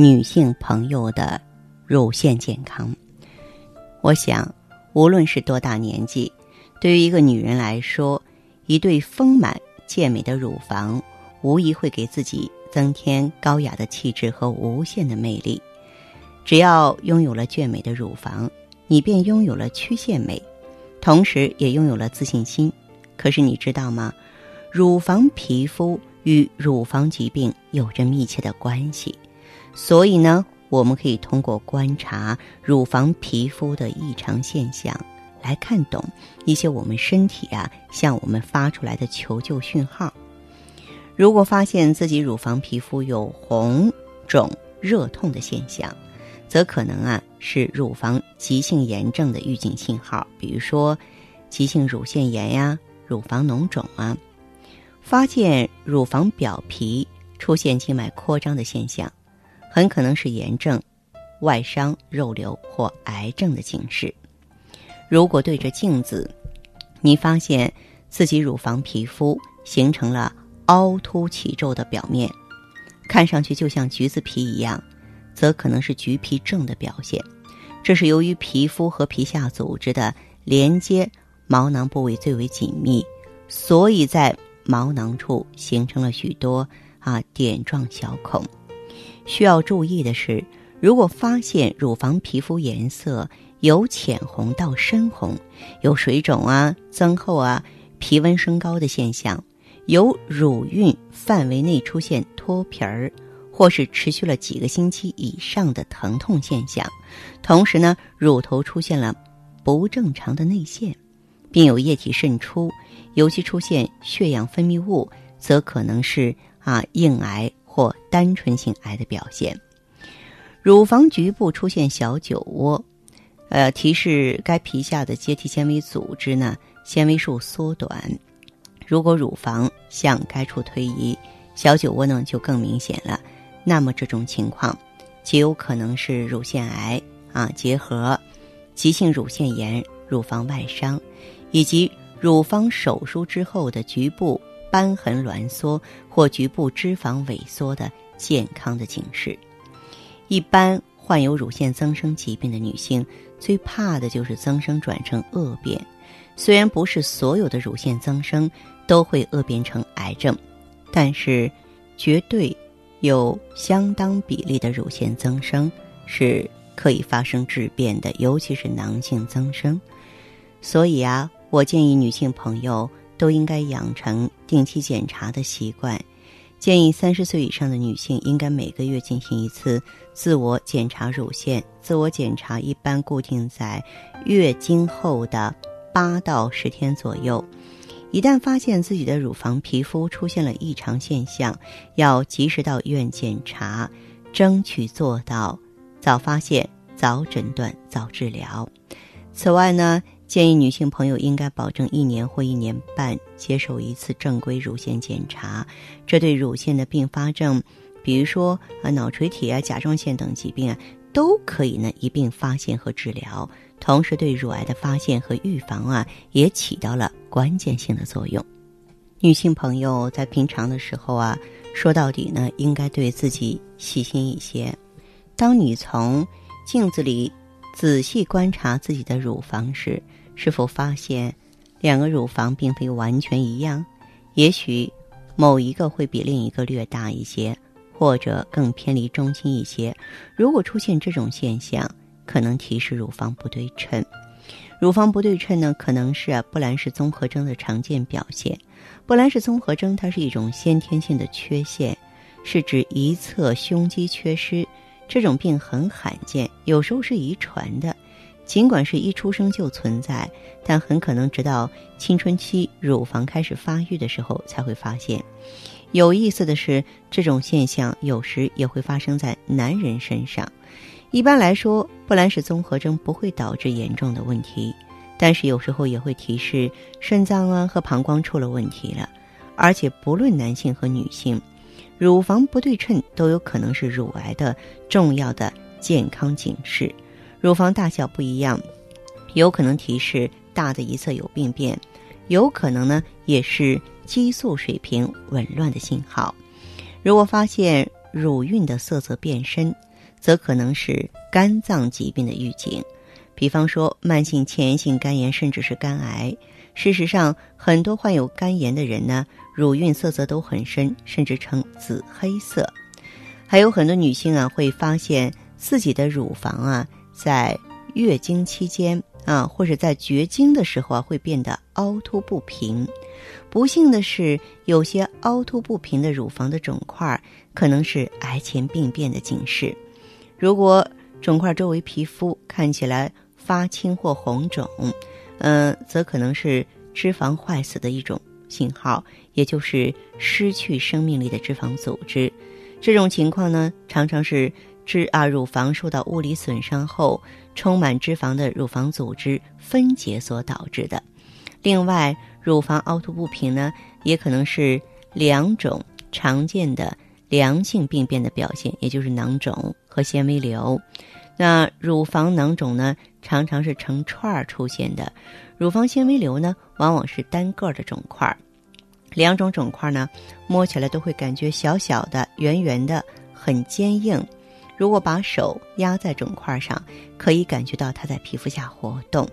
女性朋友的乳腺健康，我想，无论是多大年纪，对于一个女人来说，一对丰满健美的乳房，无疑会给自己增添高雅的气质和无限的魅力。只要拥有了健美的乳房，你便拥有了曲线美，同时也拥有了自信心。可是你知道吗？乳房皮肤与乳房疾病有着密切的关系。所以呢，我们可以通过观察乳房皮肤的异常现象，来看懂一些我们身体啊向我们发出来的求救讯号。如果发现自己乳房皮肤有红肿、热痛的现象，则可能啊是乳房急性炎症的预警信号，比如说急性乳腺炎呀、乳房脓肿啊。发现乳房表皮出现静脉扩张的现象。很可能是炎症、外伤、肉瘤或癌症的警示。如果对着镜子，你发现自己乳房皮肤形成了凹凸起皱的表面，看上去就像橘子皮一样，则可能是橘皮症的表现。这是由于皮肤和皮下组织的连接毛囊部位最为紧密，所以在毛囊处形成了许多啊点状小孔。需要注意的是，如果发现乳房皮肤颜色由浅红到深红，有水肿啊、增厚啊、皮温升高的现象，有乳晕范围内出现脱皮儿，或是持续了几个星期以上的疼痛现象，同时呢，乳头出现了不正常的内陷，并有液体渗出，尤其出现血样分泌物，则可能是啊硬癌。或单纯性癌的表现，乳房局部出现小酒窝，呃，提示该皮下的结缔纤维组织呢纤维束缩短。如果乳房向该处推移，小酒窝呢就更明显了。那么这种情况极有可能是乳腺癌啊结核、急性乳腺炎、乳房外伤，以及乳房手术之后的局部。瘢痕挛缩或局部脂肪萎缩的健康的警示。一般患有乳腺增生疾病的女性，最怕的就是增生转成恶变。虽然不是所有的乳腺增生都会恶变成癌症，但是绝对有相当比例的乳腺增生是可以发生质变的，尤其是囊性增生。所以啊，我建议女性朋友。都应该养成定期检查的习惯，建议三十岁以上的女性应该每个月进行一次自我检查乳腺。自我检查一般固定在月经后的八到十天左右。一旦发现自己的乳房皮肤出现了异常现象，要及时到医院检查，争取做到早发现、早诊断、早治疗。此外呢？建议女性朋友应该保证一年或一年半接受一次正规乳腺检查，这对乳腺的并发症，比如说啊脑垂体啊甲状腺等疾病啊，都可以呢一并发现和治疗。同时，对乳癌的发现和预防啊，也起到了关键性的作用。女性朋友在平常的时候啊，说到底呢，应该对自己细心一些。当你从镜子里仔细观察自己的乳房时，是否发现，两个乳房并非完全一样？也许某一个会比另一个略大一些，或者更偏离中心一些。如果出现这种现象，可能提示乳房不对称。乳房不对称呢，可能是啊布兰氏综合征的常见表现。布兰氏综合征它是一种先天性的缺陷，是指一侧胸肌缺失。这种病很罕见，有时候是遗传的。尽管是一出生就存在，但很可能直到青春期乳房开始发育的时候才会发现。有意思的是，这种现象有时也会发生在男人身上。一般来说，布兰氏综合征不会导致严重的问题，但是有时候也会提示肾脏啊和膀胱出了问题了。而且不论男性和女性，乳房不对称都有可能是乳癌的重要的健康警示。乳房大小不一样，有可能提示大的一侧有病变，有可能呢也是激素水平紊乱的信号。如果发现乳晕的色泽变深，则可能是肝脏疾病的预警，比方说慢性前炎性肝炎，甚至是肝癌。事实上，很多患有肝炎的人呢，乳晕色泽都很深，甚至呈紫黑色。还有很多女性啊，会发现自己的乳房啊，在月经期间啊，或者在绝经的时候啊，会变得凹凸不平。不幸的是，有些凹凸不平的乳房的肿块，可能是癌前病变的警示。如果肿块周围皮肤看起来发青或红肿，嗯，则可能是脂肪坏死的一种信号，也就是失去生命力的脂肪组织。这种情况呢，常常是是啊乳房受到物理损伤后，充满脂肪的乳房组织分解所导致的。另外，乳房凹凸不平呢，也可能是两种常见的。良性病变的表现，也就是囊肿和纤维瘤。那乳房囊肿呢，常常是成串儿出现的；乳房纤维瘤呢，往往是单个的肿块。两种肿块呢，摸起来都会感觉小小的、圆圆的，很坚硬。如果把手压在肿块上，可以感觉到它在皮肤下活动。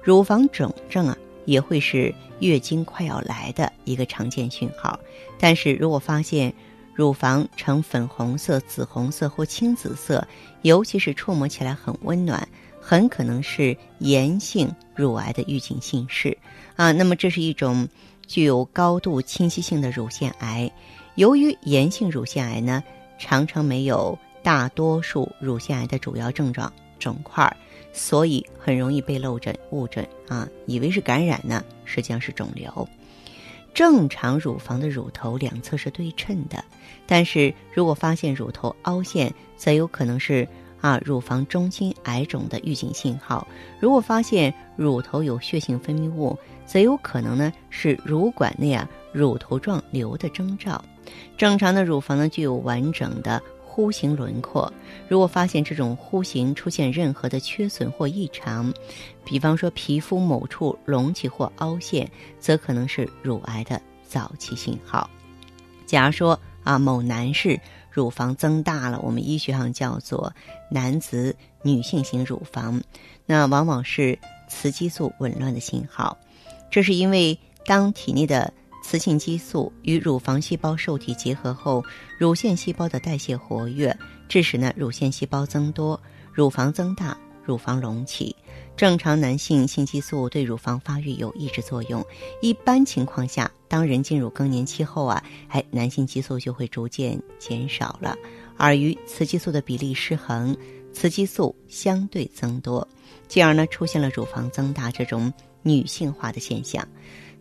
乳房肿症啊，也会是月经快要来的一个常见讯号。但是如果发现，乳房呈粉红色、紫红色或青紫色，尤其是触摸起来很温暖，很可能是炎性乳癌的预警信示啊。那么这是一种具有高度侵袭性的乳腺癌。由于炎性乳腺癌呢，常常没有大多数乳腺癌的主要症状肿块，所以很容易被漏诊误诊啊，以为是感染呢，实际上是肿瘤。正常乳房的乳头两侧是对称的，但是如果发现乳头凹陷，则有可能是啊乳房中心癌肿的预警信号；如果发现乳头有血性分泌物，则有可能呢是乳管内啊乳头状瘤的征兆。正常的乳房呢具有完整的。弧形轮廓，如果发现这种弧形出现任何的缺损或异常，比方说皮肤某处隆起或凹陷，则可能是乳癌的早期信号。假如说啊，某男士乳房增大了，我们医学上叫做男子女性型乳房，那往往是雌激素紊乱的信号。这是因为当体内的雌性激素与乳房细胞受体结合后，乳腺细胞的代谢活跃，致使呢乳腺细胞增多，乳房增大，乳房隆起。正常男性性激素对乳房发育有抑制作用。一般情况下，当人进入更年期后啊，哎，男性激素就会逐渐减少了，而与雌激素的比例失衡，雌激素相对增多，进而呢出现了乳房增大这种女性化的现象。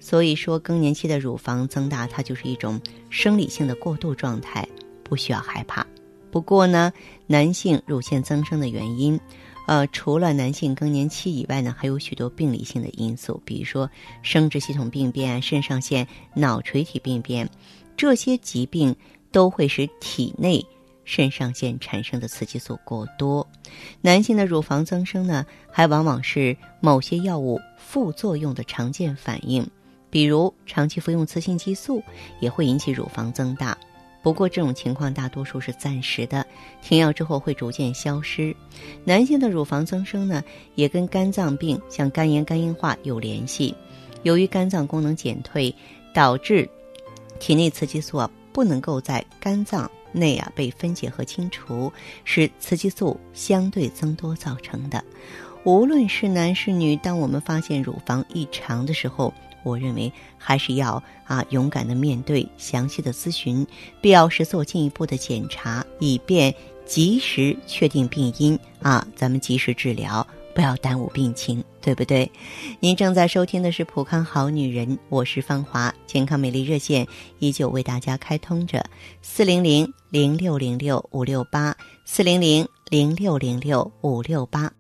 所以说，更年期的乳房增大，它就是一种生理性的过渡状态，不需要害怕。不过呢，男性乳腺增生的原因，呃，除了男性更年期以外呢，还有许多病理性的因素，比如说生殖系统病变、肾上腺、脑垂体病变，这些疾病都会使体内肾上腺产生的雌激素过多。男性的乳房增生呢，还往往是某些药物副作用的常见反应。比如长期服用雌性激素也会引起乳房增大，不过这种情况大多数是暂时的，停药之后会逐渐消失。男性的乳房增生呢，也跟肝脏病像肝炎、肝硬化有联系。由于肝脏功能减退，导致体内雌激素啊不能够在肝脏内啊被分解和清除，是雌激素相对增多造成的。无论是男是女，当我们发现乳房异常的时候，我认为还是要啊勇敢的面对，详细的咨询，必要时做进一步的检查，以便及时确定病因啊，咱们及时治疗。不要耽误病情，对不对？您正在收听的是《普康好女人》，我是芳华，健康美丽热线依旧为大家开通着，四零零零六零六五六八，四零零零六零六五六八。